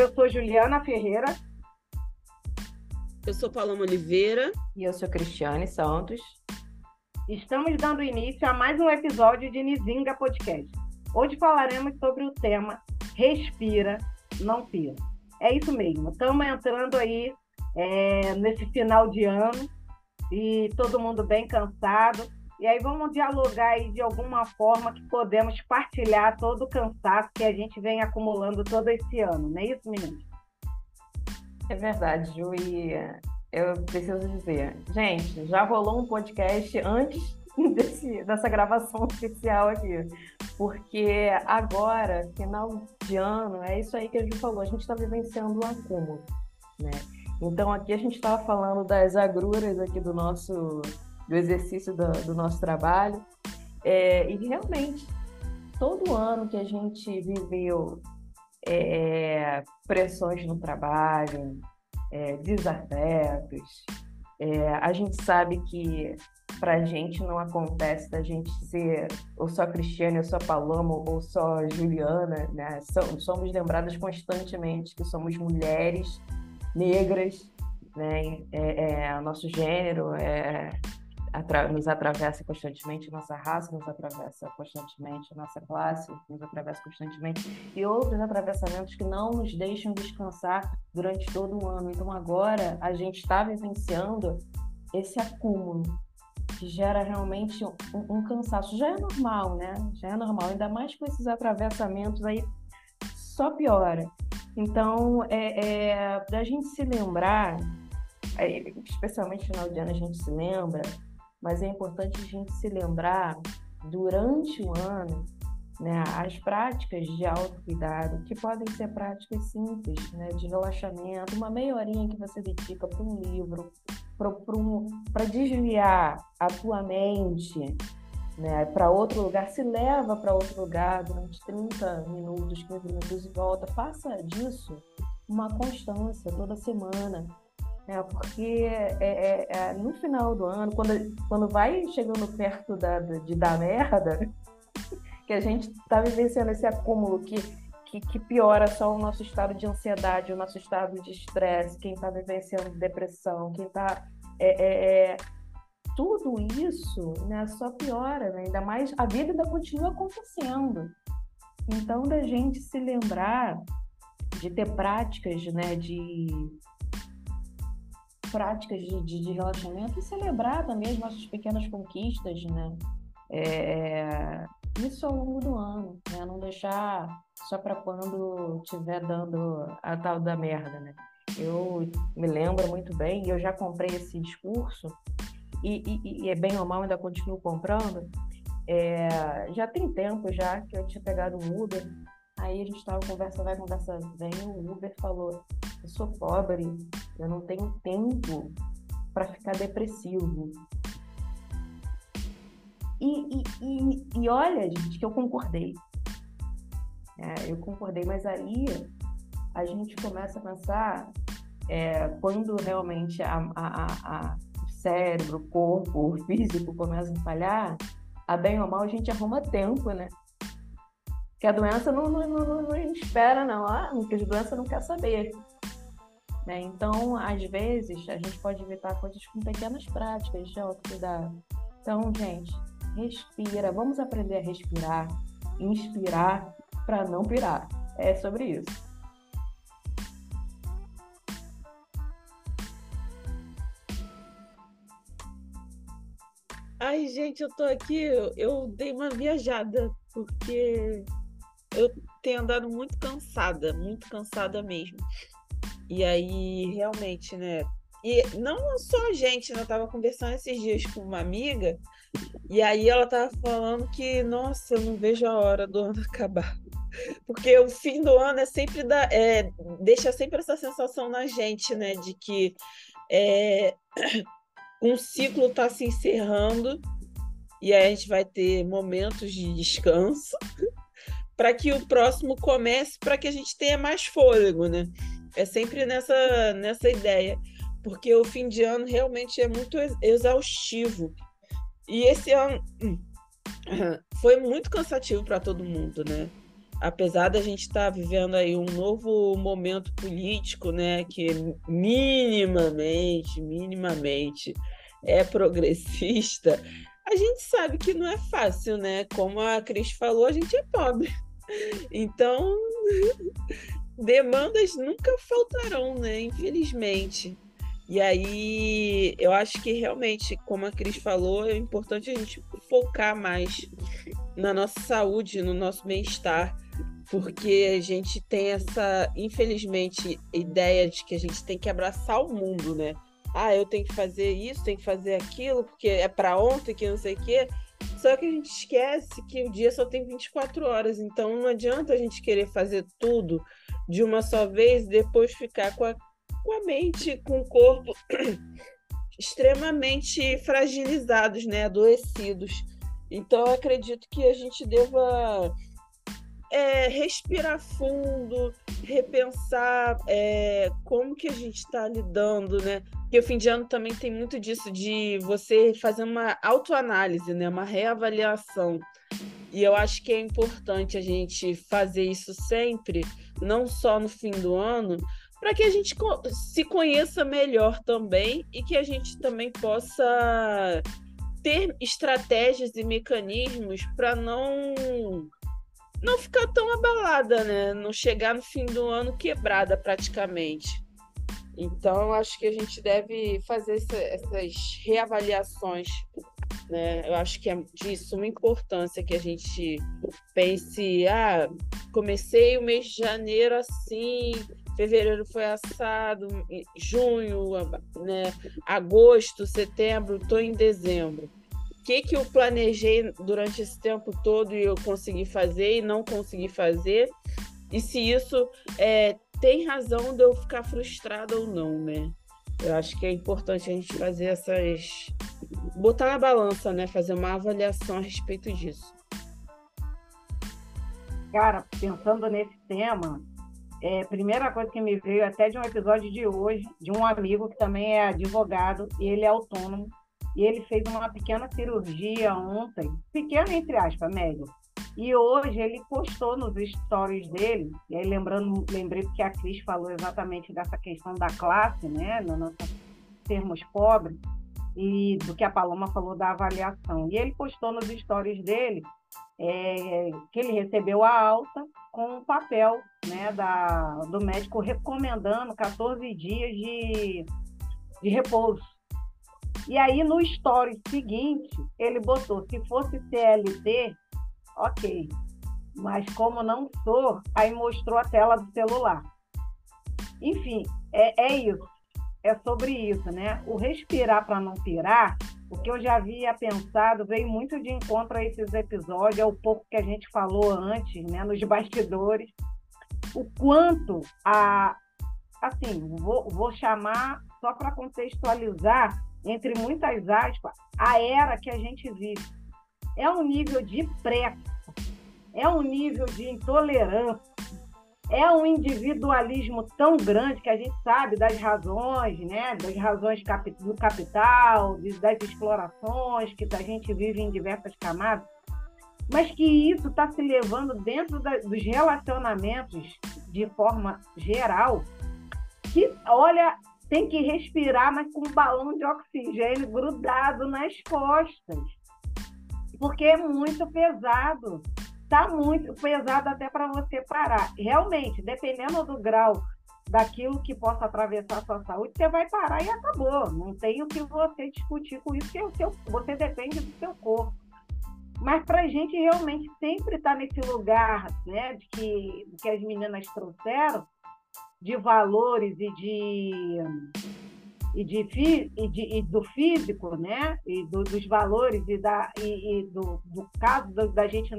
Eu sou Juliana Ferreira. Eu sou Paloma Oliveira. E eu sou Cristiane Santos. Estamos dando início a mais um episódio de Nizinga Podcast. Hoje falaremos sobre o tema Respira, não pira. É isso mesmo, estamos entrando aí é, nesse final de ano e todo mundo bem cansado. E aí vamos dialogar aí de alguma forma que podemos partilhar todo o cansaço que a gente vem acumulando todo esse ano, não é isso, meninas? É verdade, Ju, e eu preciso dizer, gente, já rolou um podcast antes desse, dessa gravação oficial aqui, porque agora, final de ano, é isso aí que a Ju falou, a gente está vivenciando um acúmulo, né? Então aqui a gente estava falando das agruras aqui do nosso do exercício do, do nosso trabalho é, e realmente todo ano que a gente viveu é, pressões no trabalho, é, desafetos, é, a gente sabe que para a gente não acontece da gente ser ou só Cristiane, ou só Paloma, ou só Juliana, né? Somos lembradas constantemente que somos mulheres negras, né? É, é, nosso gênero é, nos atravessa constantemente, nossa raça nos atravessa constantemente, nossa classe nos atravessa constantemente, e outros atravessamentos que não nos deixam descansar durante todo o ano. Então, agora, a gente está vivenciando esse acúmulo que gera realmente um, um, cansaço. Já é normal, né? Já é normal, ainda mais com esses atravessamentos aí, só piora. Então, é, é para a gente se lembrar, especialmente no final de ano a gente se lembra, mas é importante a gente se lembrar durante o ano né, as práticas de autocuidado, que podem ser práticas simples, né, de relaxamento, uma meia horinha que você dedica para um livro, para desviar a tua mente né, para outro lugar, se leva para outro lugar durante 30 minutos, 15 minutos e volta. Faça disso uma constância toda semana. É, porque é, é, no final do ano, quando, quando vai chegando perto da, de dar merda, que a gente está vivenciando esse acúmulo que, que, que, piora só o nosso estado de ansiedade, o nosso estado de estresse, quem está vivenciando depressão, quem está. É, é, é, tudo isso né, só piora, né? ainda mais a vida ainda continua acontecendo. Então, da gente se lembrar de ter práticas né, de práticas de, de, de, relaxamento e também as nossas pequenas conquistas, né? É, isso ao longo do ano, né? Não deixar só para quando estiver dando a tal da merda, né? Eu me lembro muito bem, eu já comprei esse discurso e, e, e é bem ou mal ainda continuo comprando. É, já tem tempo já que eu tinha pegado um Uber Aí a gente tava conversa vai, conversa vem, o Uber falou, eu sou pobre, eu não tenho tempo para ficar depressivo. E, e, e, e, olha, gente, que eu concordei. É, eu concordei, mas aí a gente começa a pensar é, quando realmente a, a, a, o cérebro, o corpo, o físico começa a falhar, a bem ou mal a gente arruma tempo, né? que a doença não, não, não, não espera, não. Ah, a doença não quer saber. Né? Então, às vezes, a gente pode evitar coisas com pequenas práticas de autocuidado. Então, gente, respira. Vamos aprender a respirar, inspirar para não pirar. É sobre isso. Ai, gente, eu tô aqui, eu, eu dei uma viajada, porque eu tenho andado muito cansada, muito cansada mesmo. E aí, realmente, né? E não só a gente, né? Eu tava conversando esses dias com uma amiga, e aí ela tava falando que, nossa, eu não vejo a hora do ano acabar. Porque o fim do ano é sempre da, é, deixa sempre essa sensação na gente, né? De que é, um ciclo está se encerrando e a gente vai ter momentos de descanso para que o próximo comece, para que a gente tenha mais fôlego, né? É sempre nessa, nessa ideia, porque o fim de ano realmente é muito exaustivo. E esse ano hum, foi muito cansativo para todo mundo, né? apesar da gente estar tá vivendo aí um novo momento político, né, que minimamente, minimamente é progressista, a gente sabe que não é fácil, né? Como a Cris falou, a gente é pobre. Então, demandas nunca faltarão, né? Infelizmente. E aí, eu acho que realmente, como a Cris falou, é importante a gente focar mais na nossa saúde, no nosso bem-estar, porque a gente tem essa, infelizmente, ideia de que a gente tem que abraçar o mundo, né? Ah, eu tenho que fazer isso, tenho que fazer aquilo, porque é para ontem, que não sei o quê. Só que a gente esquece que o dia só tem 24 horas, então não adianta a gente querer fazer tudo de uma só vez e depois ficar com a com a mente, com o corpo extremamente fragilizados, né, adoecidos. Então, acredito que a gente deva é, respirar fundo, repensar é, como que a gente está lidando, né? Porque o fim de ano também tem muito disso de você fazer uma autoanálise, né? Uma reavaliação. E eu acho que é importante a gente fazer isso sempre, não só no fim do ano, para que a gente se conheça melhor também e que a gente também possa ter estratégias e mecanismos para não não ficar tão abalada, né? Não chegar no fim do ano quebrada praticamente. Então, acho que a gente deve fazer essa, essas reavaliações. Né? Eu acho que é de suma importância que a gente pense: ah, comecei o mês de janeiro assim, fevereiro foi assado, junho, né, agosto, setembro, estou em dezembro. Que, que eu planejei durante esse tempo todo e eu consegui fazer e não consegui fazer? E se isso é, tem razão de eu ficar frustrada ou não, né? Eu acho que é importante a gente fazer essas. botar na balança, né? Fazer uma avaliação a respeito disso. Cara, pensando nesse tema, é, primeira coisa que me veio até de um episódio de hoje, de um amigo que também é advogado e ele é autônomo, e ele fez uma pequena cirurgia ontem, pequena entre aspas, médio. E hoje ele postou nos stories dele, e aí lembrando, lembrei porque a Cris falou exatamente dessa questão da classe, né, no nosso termos pobres, e do que a Paloma falou da avaliação. E ele postou nos stories dele é, que ele recebeu a alta com o papel né, da, do médico recomendando 14 dias de, de repouso. E aí, no story seguinte, ele botou: se fosse CLT, ok. Mas como não sou, aí mostrou a tela do celular. Enfim, é, é isso. É sobre isso, né? O respirar para não pirar o que eu já havia pensado veio muito de encontro a esses episódios, é o pouco que a gente falou antes, né, nos bastidores, o quanto a. Assim, vou, vou chamar só para contextualizar, entre muitas aspas, a era que a gente vive. É um nível de pressa, é um nível de intolerância, é um individualismo tão grande que a gente sabe das razões, né, das razões do capital, das explorações que a gente vive em diversas camadas, mas que isso está se levando dentro da, dos relacionamentos de forma geral, que, olha, tem que respirar, mas com um balão de oxigênio grudado nas costas, porque é muito pesado está muito pesado até para você parar. Realmente, dependendo do grau daquilo que possa atravessar a sua saúde, você vai parar e acabou. Não tem o que você discutir com isso, porque você depende do seu corpo. Mas para a gente realmente sempre estar tá nesse lugar né, de que, que as meninas trouxeram, de valores e de e, de, e, de, e do físico, né? E do, dos valores e, da, e, e do, do, caso da, da gente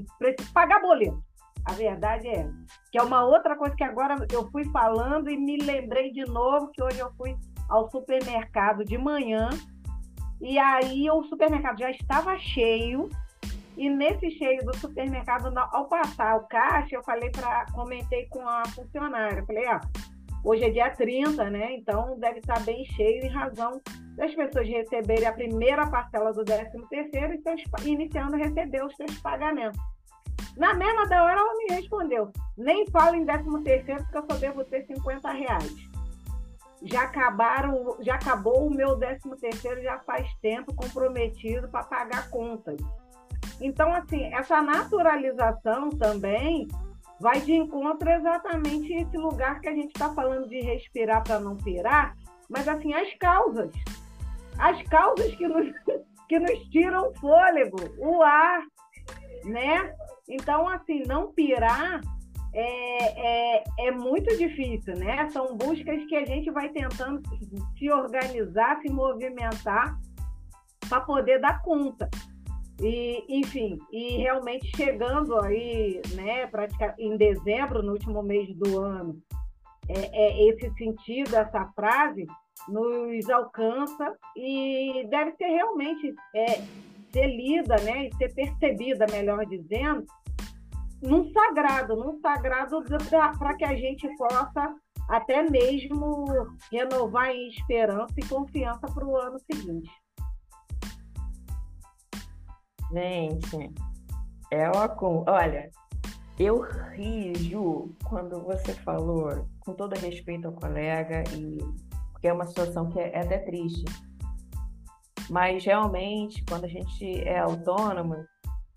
pagar boleto. A verdade é. Que é uma outra coisa que agora eu fui falando e me lembrei de novo que hoje eu fui ao supermercado de manhã e aí o supermercado já estava cheio e nesse cheio do supermercado, ao passar o caixa, eu falei para comentei com a funcionária, falei, ó, Hoje é dia 30, né? Então deve estar bem cheio em razão das pessoas receberem a primeira parcela do 13 terceiro e seus, iniciando a receber os seus pagamentos. Na mesma da hora ela me respondeu, nem falo em 13 terceiro porque eu só devo ter 50 reais. Já acabaram, já acabou o meu 13 terceiro já faz tempo comprometido para pagar contas. Então, assim, essa naturalização também vai de encontro exatamente esse lugar que a gente está falando de respirar para não pirar, mas assim, as causas. As causas que nos, que nos tiram o fôlego, o ar, né? Então, assim, não pirar é, é, é muito difícil, né? São buscas que a gente vai tentando se organizar, se movimentar para poder dar conta. E, enfim, e realmente chegando aí, né, praticamente em dezembro, no último mês do ano, é, é, esse sentido, essa frase, nos alcança e deve ser realmente é, ser lida, né, e ser percebida, melhor dizendo, num sagrado, num sagrado para que a gente possa até mesmo renovar em esperança e confiança para o ano seguinte. Gente, é uma. Olha, eu ri, Ju, quando você falou, com todo respeito ao colega, e porque é uma situação que é, é até triste. Mas realmente, quando a gente é autônomo,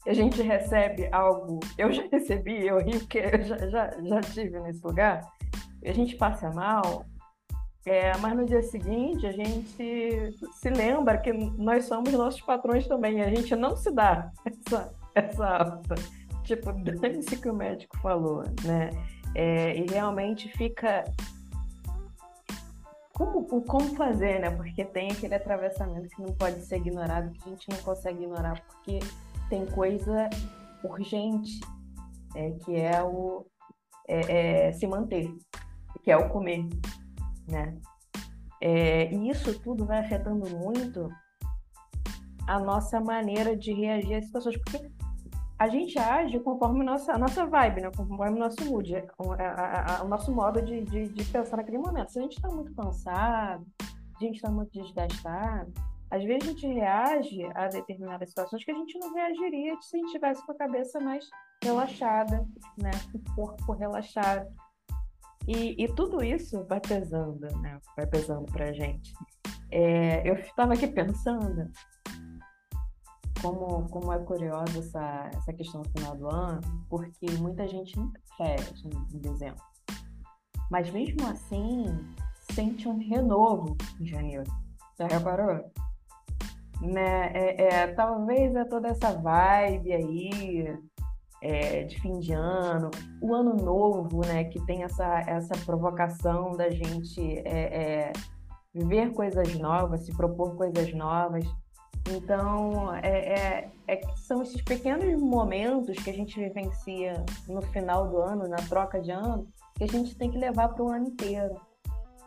a gente recebe algo. Eu já recebi, eu ri porque eu já, já, já tive nesse lugar. A gente passa mal, é, mas no dia seguinte a gente se lembra que nós somos nossos patrões também. A gente não se dá essa, essa tipo, dane-se que o médico falou, né? É, e realmente fica. Como, como fazer, né? Porque tem aquele atravessamento que não pode ser ignorado, que a gente não consegue ignorar, porque tem coisa urgente, é, que é o é, é se manter, que é o comer né? É, e isso tudo vai afetando muito a nossa maneira de reagir às situações, porque a gente age conforme a nossa, a nossa vibe, né? conforme o nosso mood, o, a, a, o nosso modo de, de, de, pensar naquele momento. Se a gente está muito cansado, a gente está muito desgastado, às vezes a gente reage a determinadas situações que a gente não reagiria se a gente tivesse com a cabeça mais relaxada, né? com o corpo relaxado. E, e tudo isso vai pesando, né? Vai pesando pra gente. É, eu estava aqui pensando como, como é curiosa essa, essa questão no final do ano, porque muita gente nunca férias em dezembro. Mas mesmo assim, sente um renovo em janeiro. Já reparou? Né? É, é, talvez é toda essa vibe aí é, de fim de ano, o ano novo, né, que tem essa, essa provocação da gente é, é, viver coisas novas, se propor coisas novas. Então, é, é, é, são esses pequenos momentos que a gente vivencia no final do ano, na troca de ano, que a gente tem que levar para o ano inteiro,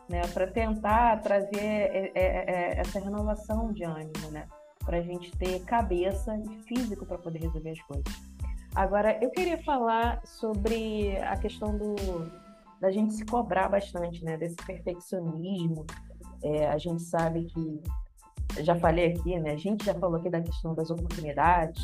né? Para tentar trazer é, essa renovação de ânimo, né? Para a gente ter cabeça e físico para poder resolver as coisas. Agora, eu queria falar sobre a questão do, da gente se cobrar bastante, né? Desse perfeccionismo. É, a gente sabe que, já falei aqui, né? A gente já falou aqui da questão das oportunidades,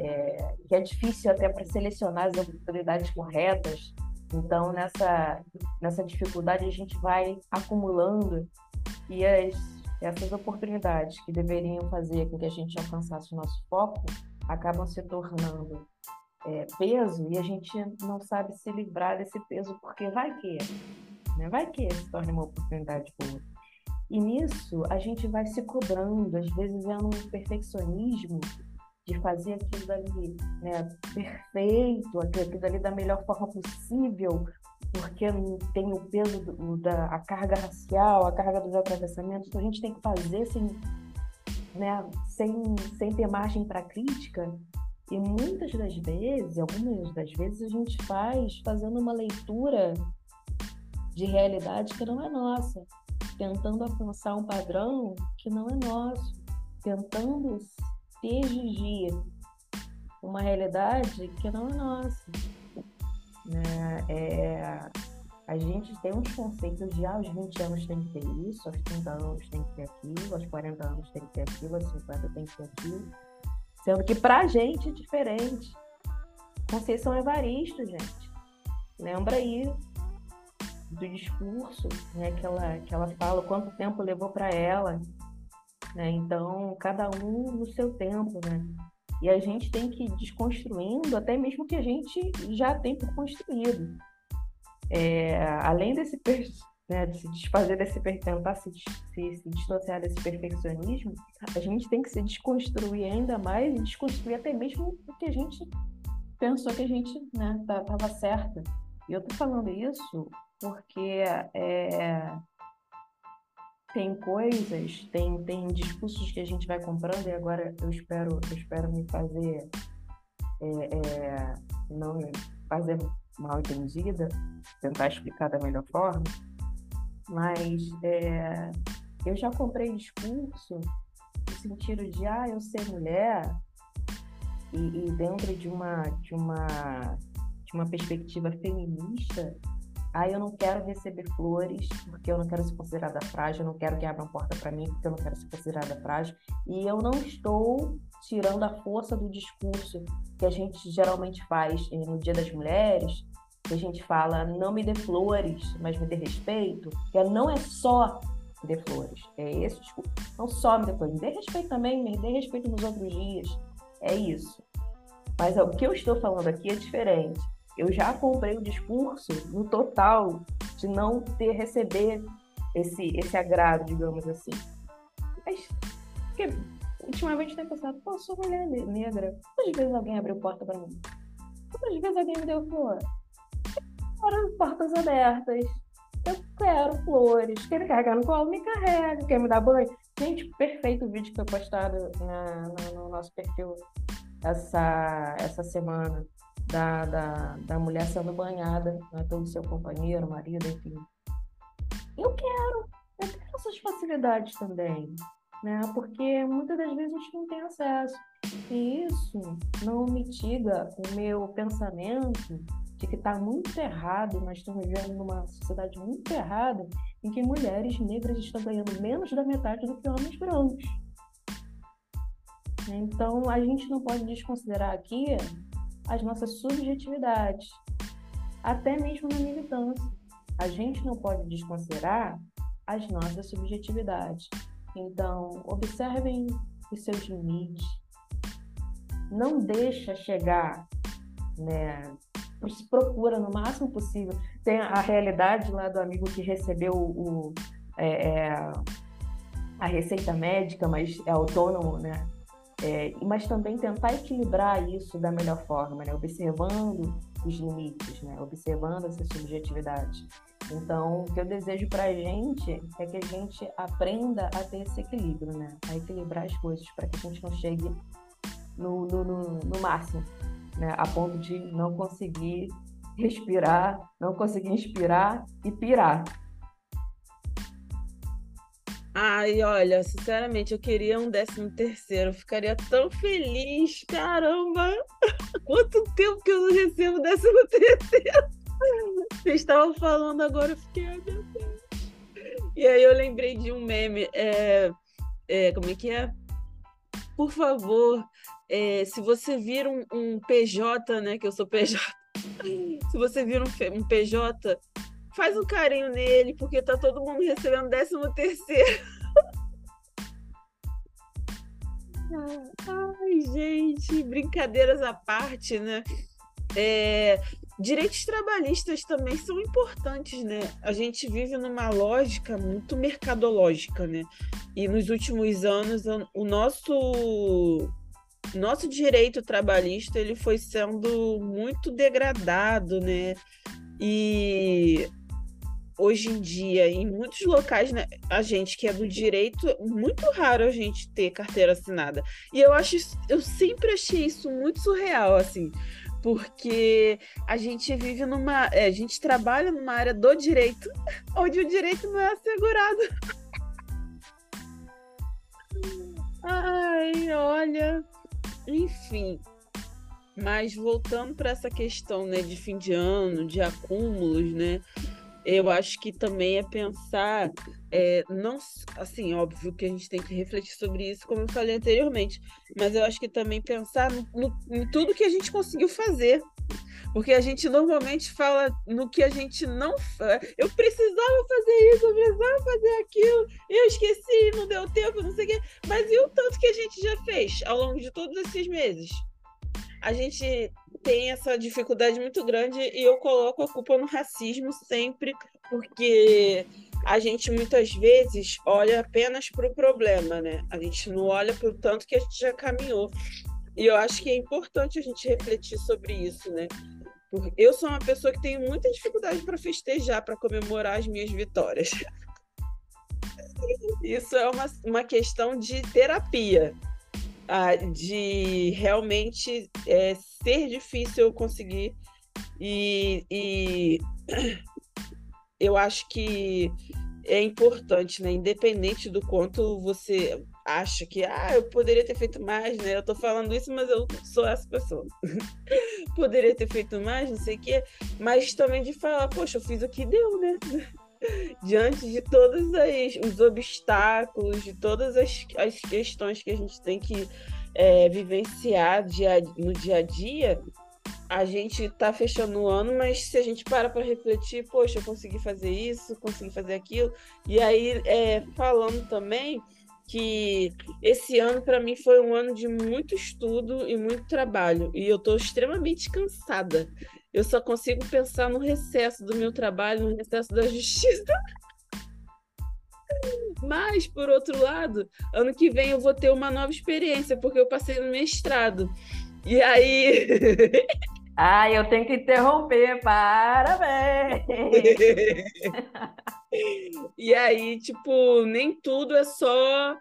é, que é difícil até para selecionar as oportunidades corretas. Então, nessa, nessa dificuldade, a gente vai acumulando e as, essas oportunidades que deveriam fazer com que a gente alcançasse o nosso foco acabam se tornando é, peso e a gente não sabe se livrar desse peso, porque vai que, né? vai que se torne uma oportunidade boa. E nisso a gente vai se cobrando, às vezes é um perfeccionismo de fazer aquilo dali né, perfeito, aquilo dali da melhor forma possível, porque tem o peso do, da a carga racial, a carga dos atravessamentos, então a gente tem que fazer sem né, sem, sem ter margem para crítica. E muitas das vezes, algumas das vezes, a gente faz fazendo uma leitura de realidade que não é nossa, tentando alcançar um padrão que não é nosso, tentando exigir uma realidade que não é nossa. Né? É, a gente tem uns conceitos de ah, aos 20 anos tem que ter isso, aos 30 anos tem que ter aquilo, aos 40 anos tem que ter aquilo, aos 50 tem que ter aquilo. Sendo que pra gente é diferente. Conceição Evaristo, gente. Lembra aí do discurso, né, que ela, que ela fala, quanto tempo levou para ela. Né? Então, cada um no seu tempo, né? E a gente tem que ir desconstruindo até mesmo que a gente já tem por construído. É, além desse né, de se desfazer desse tentar se, se, se dissociar desse perfeccionismo, a gente tem que se desconstruir ainda mais e desconstruir até mesmo o que a gente pensou que a gente né, tava certa. E eu tô falando isso porque é, tem coisas, tem, tem discursos que a gente vai comprando e agora eu espero, eu espero me fazer é, é, não fazer mal entendida, tentar explicar da melhor forma mas é, eu já comprei discurso no sentido de, ah, eu ser mulher e, e dentro de uma, de, uma, de uma perspectiva feminista, ah, eu não quero receber flores porque eu não quero ser considerada frágil, eu não quero que abram porta para mim porque eu não quero ser considerada frágil. E eu não estou tirando a força do discurso que a gente geralmente faz no Dia das Mulheres, que a gente fala não me dê flores, mas me dê respeito, que não é só me dê flores, é esse desculpa. Não só me dê flores, me dê respeito também, me dê respeito nos outros dias. É isso. Mas o que eu estou falando aqui é diferente. Eu já comprei o discurso no total de não ter receber esse, esse agrado, digamos assim. Mas, porque ultimamente tem pensado, pô, sou mulher negra. Quantas vezes alguém abriu porta para mim? Quantas vezes alguém me deu flor? Portas abertas. Eu quero flores. Quer me carregar no colo? Me carrega. Quer me dar banho? Gente, perfeito o vídeo que foi postado na, na, no nosso perfil essa, essa semana da, da, da mulher sendo banhada né, pelo seu companheiro, marido, enfim. Eu quero. Eu quero essas facilidades também. Né? Porque muitas das vezes a gente não tem acesso. E isso não mitiga o meu pensamento de que está muito errado, nós estamos vivendo numa sociedade muito errada, em que mulheres negras estão ganhando menos da metade do que homens brancos. Então, a gente não pode desconsiderar aqui as nossas subjetividades, até mesmo na militância. A gente não pode desconsiderar as nossas subjetividades. Então, observem os seus limites. Não deixa chegar né, se procura no máximo possível. Tem a realidade lá do amigo que recebeu o, é, é, a receita médica, mas é autônomo, né? É, mas também tentar equilibrar isso da melhor forma, né? observando os limites, né? observando essa subjetividade. Então, o que eu desejo para a gente é que a gente aprenda a ter esse equilíbrio, né? a equilibrar as coisas, para que a gente não chegue no, no, no, no máximo né, a ponto de não conseguir respirar, não conseguir inspirar e pirar. Ai, olha, sinceramente, eu queria um décimo terceiro. Eu ficaria tão feliz. Caramba! Quanto tempo que eu não recebo décimo terceiro? Vocês estavam falando agora, eu fiquei, meu Deus. E aí eu lembrei de um meme. É, é, como é que é? Por favor, é, se você vir um, um, PJ, né, que eu sou PJ, se você vir um, um, PJ, faz um carinho nele, porque tá todo mundo recebendo décimo terceiro. Ai, gente, brincadeiras à parte, né? É, direitos trabalhistas também são importantes, né? A gente vive numa lógica muito mercadológica, né? E nos últimos anos, o nosso nosso direito trabalhista ele foi sendo muito degradado, né? E hoje em dia, em muitos locais, né, a gente que é do direito, muito raro a gente ter carteira assinada. E eu acho, eu sempre achei isso muito surreal, assim, porque a gente vive numa, é, a gente trabalha numa área do direito, onde o direito não é assegurado. Ai, olha, enfim. Mas voltando para essa questão né, de fim de ano, de acúmulos, né? Eu acho que também é pensar, é, não assim, óbvio que a gente tem que refletir sobre isso, como eu falei anteriormente, mas eu acho que também pensar no, no, em tudo que a gente conseguiu fazer Porque a gente normalmente fala no que a gente não. Eu precisava fazer isso, eu precisava fazer aquilo, eu esqueci, não deu tempo, não sei o quê. Mas e o gente já fez ao longo de todos esses meses? A gente tem essa dificuldade muito grande e eu coloco a culpa no racismo sempre, porque a gente muitas vezes olha apenas para o problema, né? A gente não olha para o tanto que a gente já caminhou. E eu acho que é importante a gente refletir sobre isso, né? Eu sou uma pessoa que tem muita dificuldade para festejar, para comemorar as minhas vitórias. Isso é uma, uma questão de terapia, ah, de realmente é, ser difícil eu conseguir. E, e eu acho que é importante, né? Independente do quanto você acha que ah, eu poderia ter feito mais, né? Eu tô falando isso, mas eu sou essa pessoa. poderia ter feito mais, não sei o quê, mas também de falar, poxa, eu fiz o que deu, né? Diante de todos as, os obstáculos, de todas as, as questões que a gente tem que é, vivenciar dia, no dia a dia, a gente tá fechando o ano, mas se a gente para para refletir, poxa, eu consegui fazer isso, consegui fazer aquilo, e aí é, falando também que esse ano para mim foi um ano de muito estudo e muito trabalho e eu estou extremamente cansada. Eu só consigo pensar no recesso do meu trabalho, no recesso da justiça. Mas, por outro lado, ano que vem eu vou ter uma nova experiência, porque eu passei no mestrado. E aí. Ah, eu tenho que interromper, parabéns! e aí, tipo, nem tudo é só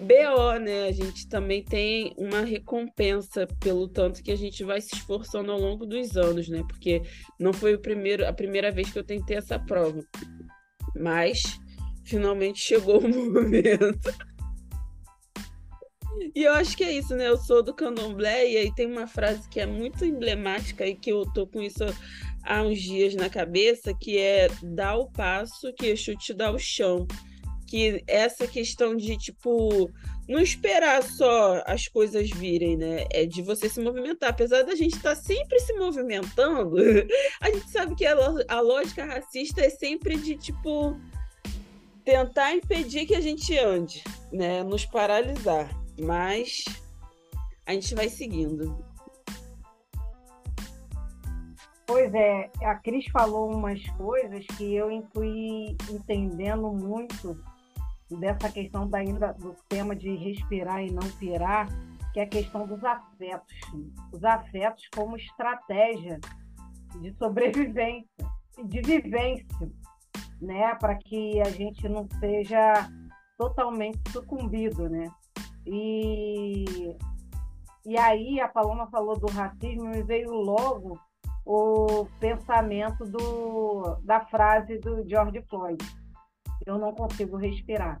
BO, né? A gente também tem uma recompensa pelo tanto que a gente vai se esforçando ao longo dos anos, né? Porque não foi o primeiro, a primeira vez que eu tentei essa prova. Mas finalmente chegou o momento. E eu acho que é isso, né? Eu sou do candomblé e aí tem uma frase que é muito emblemática e que eu tô com isso há uns dias na cabeça, que é dá o passo que Exu te dá o chão. Que essa questão de, tipo, não esperar só as coisas virem, né? É de você se movimentar. Apesar da gente estar tá sempre se movimentando, a gente sabe que a, lógica racista é sempre de, tipo, tentar impedir que a gente ande, né? Nos paralisar. Mas a gente vai seguindo. Pois é, a Cris falou umas coisas que eu fui entendendo muito dessa questão da, do tema de respirar e não pirar, que é a questão dos afetos. Os afetos como estratégia de sobrevivência, de vivência, né? Para que a gente não seja totalmente sucumbido, né? E, e aí a Paloma falou do racismo e veio logo o pensamento do, da frase do George Floyd. Eu não consigo respirar.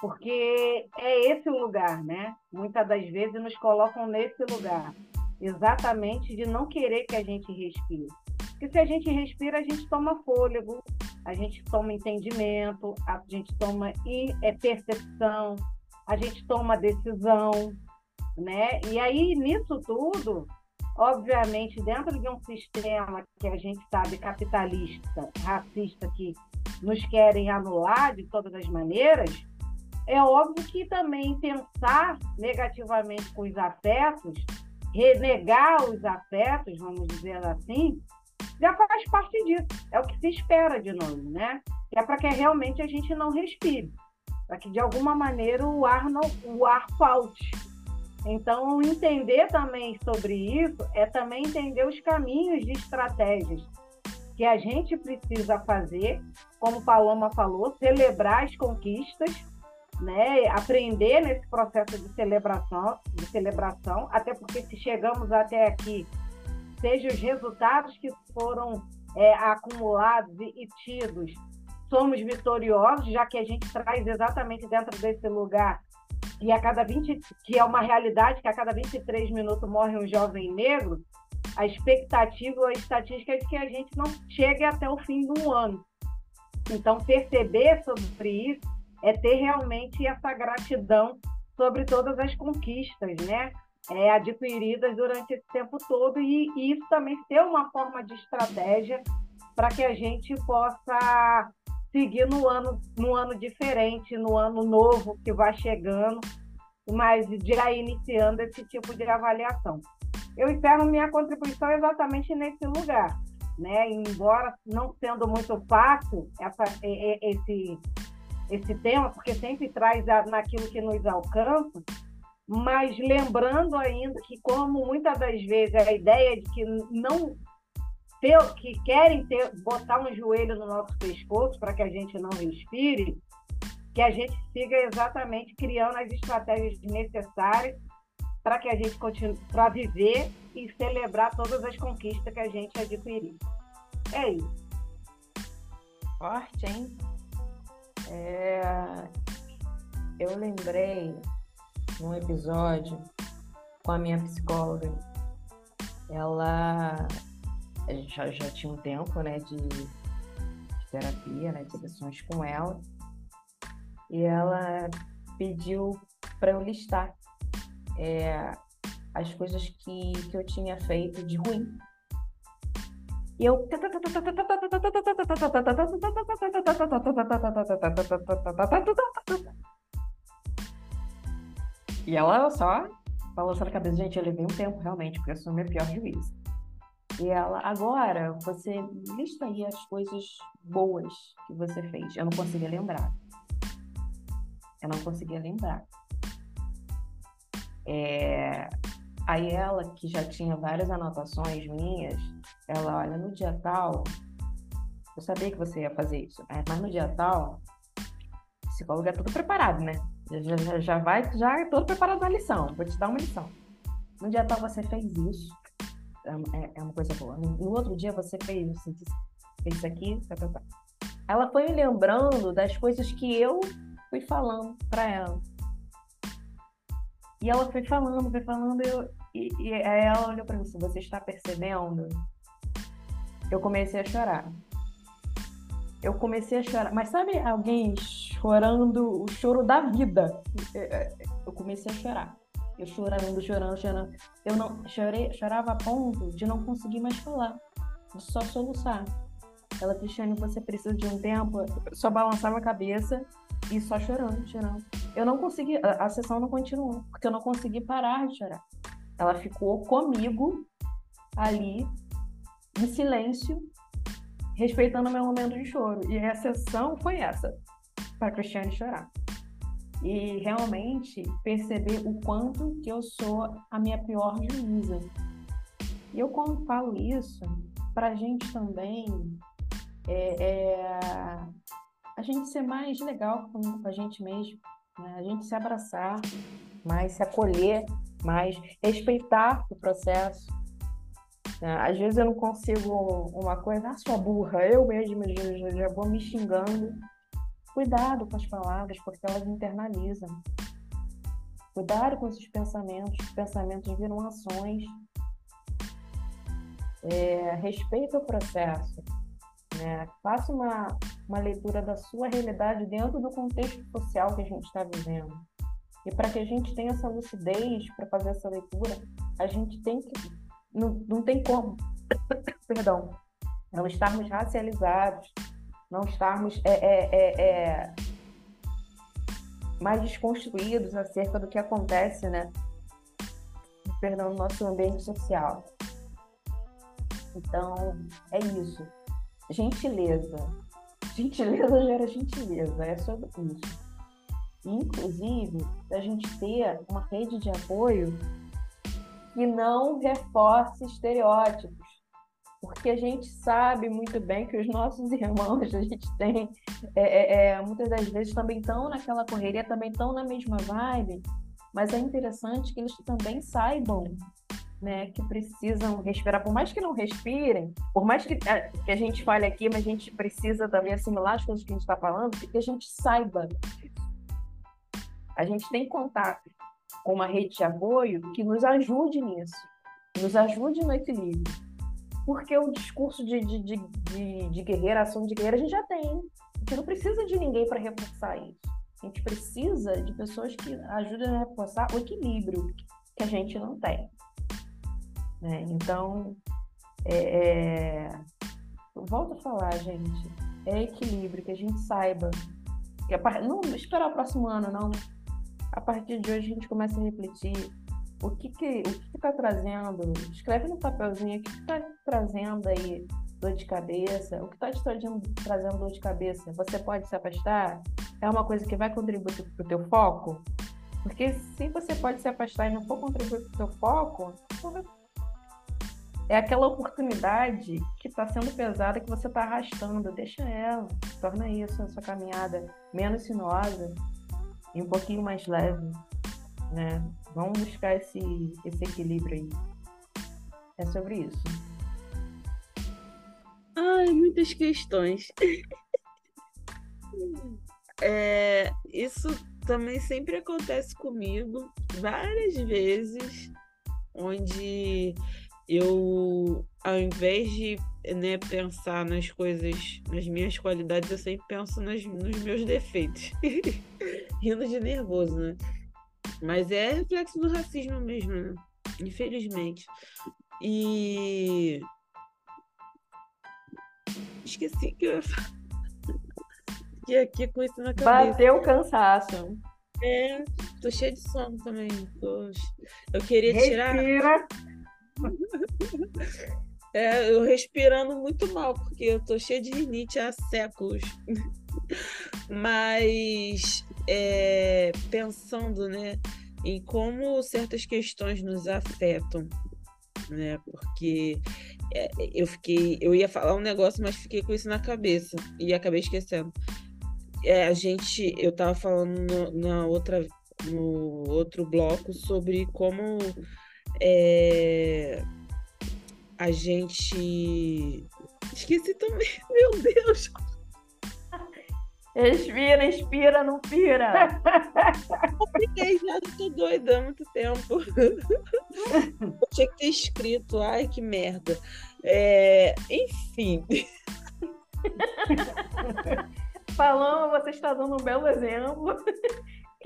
Porque é esse o lugar, né? Muitas das vezes nos colocam nesse lugar. Exatamente de não querer que a gente respire. Porque se a gente respira, a gente toma fôlego, a gente toma entendimento, a gente toma é, percepção, a gente toma decisão, né? E aí, nisso tudo, obviamente, dentro de um sistema que a gente sabe capitalista, racista, que nos querem anular de todas as maneiras, é óbvio que também pensar negativamente com os afetos, renegar os afetos, vamos dizer assim, já faz parte disso. É o que se espera de nós, né? É para que realmente a gente não respire para que de alguma maneira o ar não, o ar falte. Então, entender também sobre isso é também entender os caminhos de estratégias que a gente precisa fazer, como Paloma falou, celebrar as conquistas, né? aprender nesse processo de celebração, de celebração, até porque se chegamos até aqui, sejam os resultados que foram é, acumulados e, e tidos somos vitoriosos, já que a gente traz exatamente dentro desse lugar que a cada 20, que é uma realidade que a cada 23 minutos morre um jovem negro, a expectativa, a estatística é de que a gente não chegue até o fim do ano. Então, perceber sobre isso é ter realmente essa gratidão sobre todas as conquistas, né? é, adquiridas durante esse tempo todo e, e isso também ser uma forma de estratégia para que a gente possa seguir no ano, no ano diferente, no ano novo que vai chegando, mas já iniciando esse tipo de avaliação. Eu encerro minha contribuição exatamente nesse lugar, né? Embora não sendo muito fácil essa, esse, esse tema, porque sempre traz naquilo que nos alcança, mas lembrando ainda que, como muitas das vezes a ideia de que não ter, que querem ter, botar um joelho no nosso pescoço para que a gente não respire, que a gente siga exatamente criando as estratégias necessárias para que a gente continue para viver e celebrar todas as conquistas que a gente adquiriu. É isso. Forte, hein? É... Eu lembrei num episódio com a minha psicóloga. Ela já, já tinha um tempo né, de, de terapia, né, de sessões com ela. E ela pediu para eu listar é, as coisas que, que eu tinha feito de ruim. E eu. E ela só balançando a cabeça, gente, eu levei um tempo realmente, porque eu sou minha pior juíza. E ela, agora, você lista aí as coisas boas que você fez. Eu não conseguia lembrar. Eu não conseguia lembrar. É... Aí ela, que já tinha várias anotações minhas, ela, olha, no dia tal, eu sabia que você ia fazer isso, é, mas no dia tal, o psicólogo é tudo preparado, né? Já, já, já vai, já é todo preparado na lição. Vou te dar uma lição. No dia tal você fez isso. É, é, é uma coisa boa. No outro dia você fez, você fez isso aqui. Tá, tá, tá. Ela foi me lembrando das coisas que eu fui falando para ela. E ela foi falando, foi falando, eu, e, e aí ela olhou para mim assim, você está percebendo? Eu comecei a chorar. Eu comecei a chorar. Mas sabe alguém chorando o choro da vida. Eu comecei a chorar. Eu chorando, chorando, chorando. Eu não chorei, chorava a ponto de não conseguir mais falar, só soluçar. Ela, Cristiane, você precisa de um tempo. Só balançava a cabeça e só chorando, chorando. Eu não consegui, a, a sessão não continuou, porque eu não consegui parar de chorar. Ela ficou comigo ali, em silêncio, respeitando o meu momento de choro. E a sessão foi essa para Cristiane chorar. E realmente perceber o quanto que eu sou a minha pior juíza. E eu quando falo isso, para a gente também é, é, a gente ser mais legal com a gente mesmo, né? a gente se abraçar, mais se acolher, mais respeitar o processo. Né? Às vezes eu não consigo uma coisa, ah, sua burra, eu mesma já, já vou me xingando Cuidado com as palavras, porque elas internalizam. Cuidado com esses pensamentos, os pensamentos viram ações. É, respeita o processo. Né? Faça uma, uma leitura da sua realidade dentro do contexto social que a gente está vivendo. E para que a gente tenha essa lucidez para fazer essa leitura, a gente tem que. Não, não tem como, perdão, não estarmos racializados, não estarmos é, é, é, é, mais desconstruídos acerca do que acontece, né? Perdão, no nosso ambiente social. Então, é isso. Gentileza. Gentileza gera gentileza, é sobre isso. Inclusive, a gente ter uma rede de apoio que não reforce estereótipos porque a gente sabe muito bem que os nossos irmãos, a gente tem, é, é, é, muitas das vezes também estão naquela correria, também estão na mesma vibe, mas é interessante que eles também saibam né, que precisam respirar, por mais que não respirem, por mais que, é, que a gente fale aqui, mas a gente precisa também assimilar as coisas que a gente está falando, que a gente saiba. A gente tem contato com uma rede de apoio que nos ajude nisso, nos ajude no equilíbrio porque o discurso de, de, de, de, de guerreira, ação de guerreira, a gente já tem. A gente não precisa de ninguém para reforçar isso. A gente precisa de pessoas que ajudem a reforçar o equilíbrio. que a gente não tem. Né? Então, é, é... volto a falar, gente, é equilíbrio, que a gente saiba. A... Não esperar o próximo ano, não. A partir de hoje a gente começa a refletir o que que o que está trazendo. Escreve no papelzinho o que está trazendo aí dor de cabeça, o que está te trazendo, trazendo dor de cabeça, você pode se afastar? É uma coisa que vai contribuir para o teu foco? Porque se você pode se afastar e não for contribuir para o teu foco, é aquela oportunidade que está sendo pesada que você está arrastando. Deixa ela, torna isso a sua caminhada menos sinuosa e um pouquinho mais leve, né? Vamos buscar esse, esse equilíbrio aí. É sobre isso. Ai, muitas questões. É, isso também sempre acontece comigo várias vezes, onde eu, ao invés de né, pensar nas coisas, nas minhas qualidades, eu sempre penso nas, nos meus defeitos. Rindo de nervoso, né? Mas é reflexo do racismo mesmo, né? Infelizmente. E Esqueci que eu ia falar. E aqui com isso na cabeça. Bateu o cansaço. É, tô cheia de sono também. Tô... Eu queria Respira. tirar. É, eu respirando muito mal, porque eu tô cheia de rinite há séculos. Mas é, pensando né, em como certas questões nos afetam, né? Porque é, eu fiquei, eu ia falar um negócio, mas fiquei com isso na cabeça e acabei esquecendo. É, a gente, eu tava falando no, na outra, no outro bloco sobre como é, a gente esqueci também, meu Deus. Respira, inspira, não pira. Fiquei já, tô doida há muito tempo. Eu tinha que ter escrito, ai que merda. É, enfim. Falando, você está dando um belo exemplo.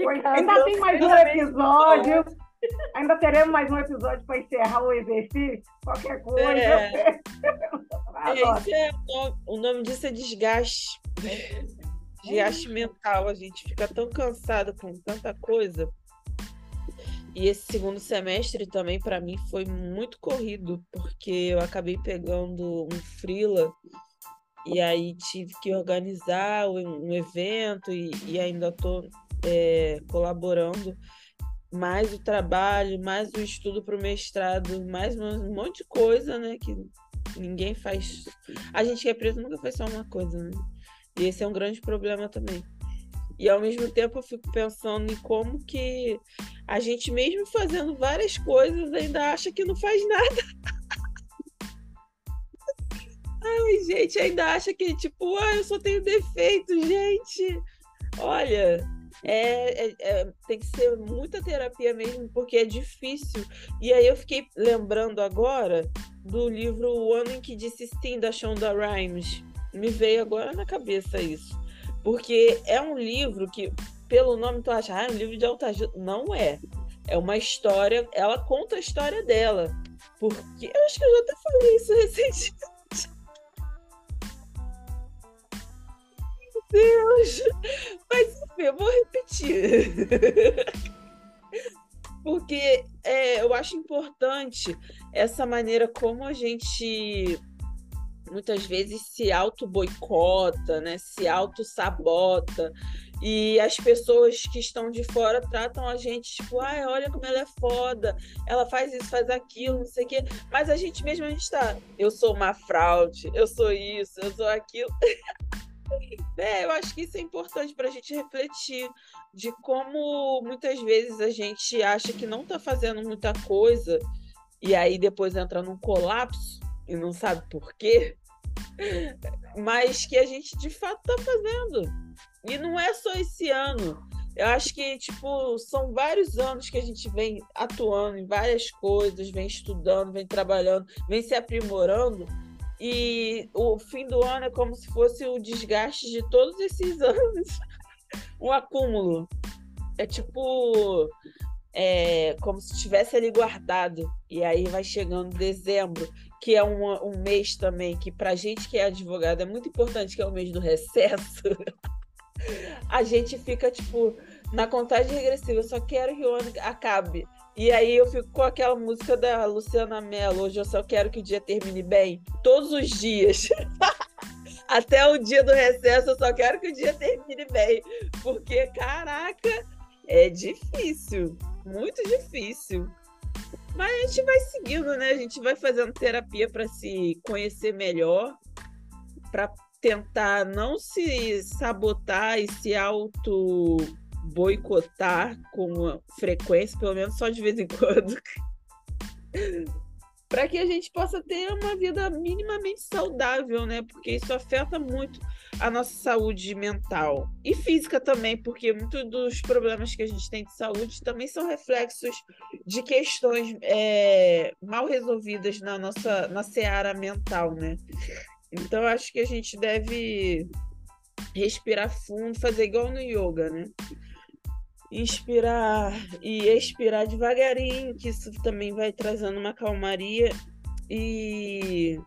ainda tem mais um episódio. Ainda teremos mais um episódio para encerrar o exercício. Qualquer coisa. É. Esse é o, nome, o nome disso é desgaste. Desgaste mental. A gente fica tão cansado com tanta coisa. E esse segundo semestre também para mim foi muito corrido, porque eu acabei pegando um freela e aí tive que organizar um evento e, e ainda estou é, colaborando mais o trabalho, mais o estudo para o mestrado, mais um monte de coisa, né? Que ninguém faz. A gente que é preso nunca faz só uma coisa, né? E esse é um grande problema também. E ao mesmo tempo eu fico pensando em como que a gente, mesmo fazendo várias coisas, ainda acha que não faz nada. Ai, gente, ainda acha que, tipo, ah, eu só tenho defeito, gente. Olha, é, é, é, tem que ser muita terapia mesmo, porque é difícil. E aí eu fiquei lembrando agora do livro O Ano em que Disse Sim, da Shonda Rhimes. Me veio agora na cabeça isso. Porque é um livro que, pelo nome, tu acha, ah, é um livro de autoajuda. Não é. É uma história, ela conta a história dela. Porque eu acho que eu já até falei isso recentemente. Deus! Mas enfim, eu vou repetir. Porque é, eu acho importante essa maneira como a gente muitas vezes se auto-boicota, né? se auto-sabota. E as pessoas que estão de fora tratam a gente tipo, ai, olha como ela é foda, ela faz isso, faz aquilo, não sei o quê. Mas a gente mesmo, a gente tá, eu sou uma fraude, eu sou isso, eu sou aquilo. é, eu acho que isso é importante para a gente refletir de como muitas vezes a gente acha que não está fazendo muita coisa e aí depois entra num colapso e não sabe por quê mas que a gente de fato está fazendo. E não é só esse ano. Eu acho que, tipo, são vários anos que a gente vem atuando em várias coisas, vem estudando, vem trabalhando, vem se aprimorando. E o fim do ano é como se fosse o desgaste de todos esses anos um acúmulo. É tipo é, como se estivesse ali guardado. E aí vai chegando dezembro, que é um, um mês também que, para gente que é advogado, é muito importante, que é o mês do recesso. a gente fica, tipo, na contagem regressiva, eu só quero que o ano acabe. E aí eu fico com aquela música da Luciana Mello, hoje eu só quero que o dia termine bem, todos os dias. Até o dia do recesso, eu só quero que o dia termine bem. Porque, caraca, é difícil, muito difícil. Mas a gente vai seguindo, né? A gente vai fazendo terapia para se conhecer melhor, para tentar não se sabotar e se auto boicotar com frequência, pelo menos só de vez em quando. para que a gente possa ter uma vida minimamente saudável, né? Porque isso afeta muito a nossa saúde mental e física também, porque muitos dos problemas que a gente tem de saúde também são reflexos de questões é, mal resolvidas na nossa na seara mental, né? Então acho que a gente deve respirar fundo, fazer igual no yoga, né? Inspirar e expirar devagarinho, que isso também vai trazendo uma calmaria e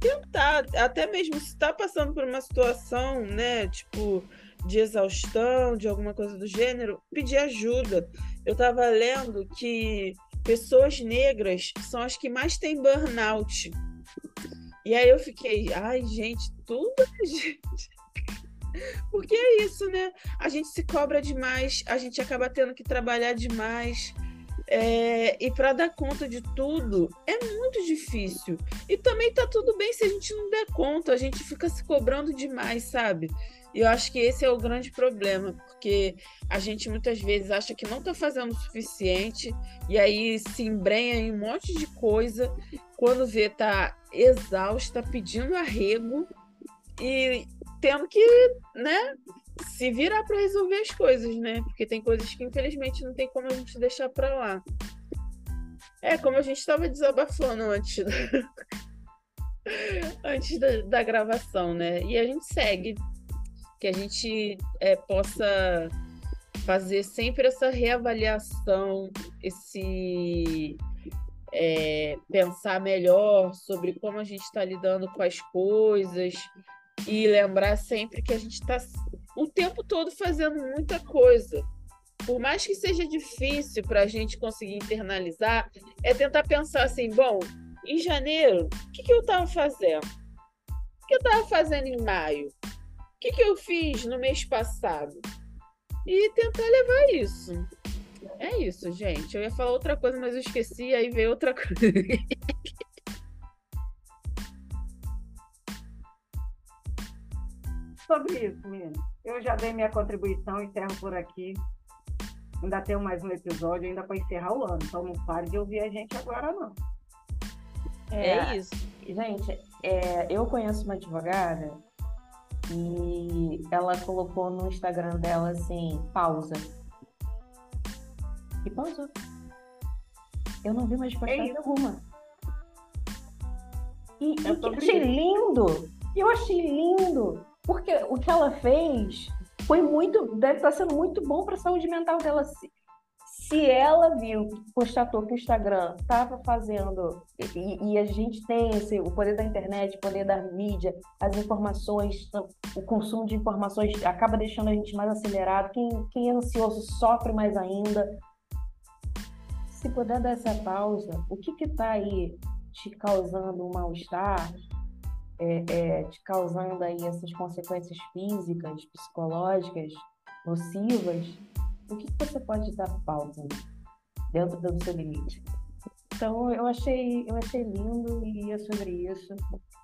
tentar, até mesmo se está passando por uma situação, né, tipo de exaustão, de alguma coisa do gênero, pedir ajuda. Eu estava lendo que pessoas negras são as que mais têm burnout. E aí eu fiquei, ai, gente, tudo, gente. Porque é isso, né? A gente se cobra demais, a gente acaba tendo que trabalhar demais. É, e para dar conta de tudo é muito difícil. E também tá tudo bem se a gente não der conta, a gente fica se cobrando demais, sabe? E eu acho que esse é o grande problema, porque a gente muitas vezes acha que não está fazendo o suficiente e aí se embrenha em um monte de coisa, quando vê tá exausta, pedindo arrego e tendo que, né, se virar para resolver as coisas, né? Porque tem coisas que infelizmente não tem como a gente deixar para lá. É como a gente estava desabafando antes, da... antes da, da, gravação, né? E a gente segue, que a gente é, possa fazer sempre essa reavaliação, esse é, pensar melhor sobre como a gente está lidando com as coisas, e lembrar sempre que a gente está o tempo todo fazendo muita coisa. Por mais que seja difícil para a gente conseguir internalizar, é tentar pensar assim: bom, em janeiro, o que, que eu estava fazendo? O que eu estava fazendo em maio? O que, que eu fiz no mês passado? E tentar levar isso. É isso, gente. Eu ia falar outra coisa, mas eu esqueci, aí veio outra coisa. sobre isso, menino. Eu já dei minha contribuição, encerro por aqui. Ainda tenho mais um episódio ainda para encerrar o ano. Então não pare de ouvir a gente agora, não. É, é isso. Gente, é, eu conheço uma advogada e ela colocou no Instagram dela assim, pausa. E pausou. Eu não vi mais postagem é alguma. E, eu, e achei lindo! Eu achei lindo! Porque o que ela fez foi muito, deve estar sendo muito bom para a saúde mental dela. Se, se ela viu, constatou que o Instagram estava fazendo, e, e, a gente tem esse, o poder da internet, o poder da mídia, as informações, o consumo de informações acaba deixando a gente mais acelerado. Quem, quem é ansioso sofre mais ainda. Se puder dar essa pausa, o que está aí te causando um mal-estar? É, é, te causando aí essas consequências físicas, psicológicas, nocivas, o que, você pode dar pausa dentro do seu limite? Então, eu achei, eu achei lindo e é sobre isso.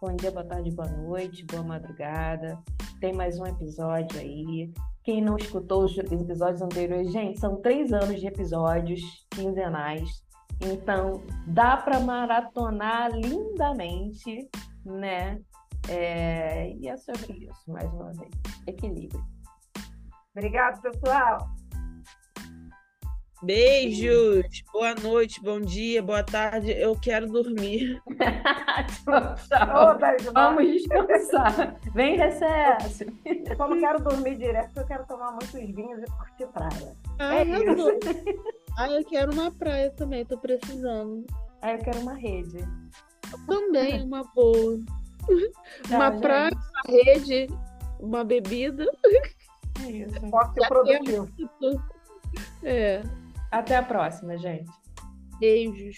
Bom dia, boa tarde, boa noite, boa madrugada. Tem mais um episódio aí. Quem não escutou os episódios anteriores, gente, são três anos de episódios quinzenais. Então, dá para maratonar lindamente, né? É, e é sobre isso, mais uma vez. Equilíbrio. Obrigada, pessoal. Beijos, boa noite, bom dia, boa tarde. Eu quero dormir. tchau, tchau. Vamos descansar. Vem recesso. Como quero dormir direto, eu quero tomar muitos vinhos e curtir praia. Ah, é isso. Ah, eu quero uma praia também, tô precisando. Ah, eu quero uma rede. Também, uma boa. Uma gente. praia, uma rede, uma bebida. É isso. Pode ser produtivo. É. Até a próxima, gente. Beijos.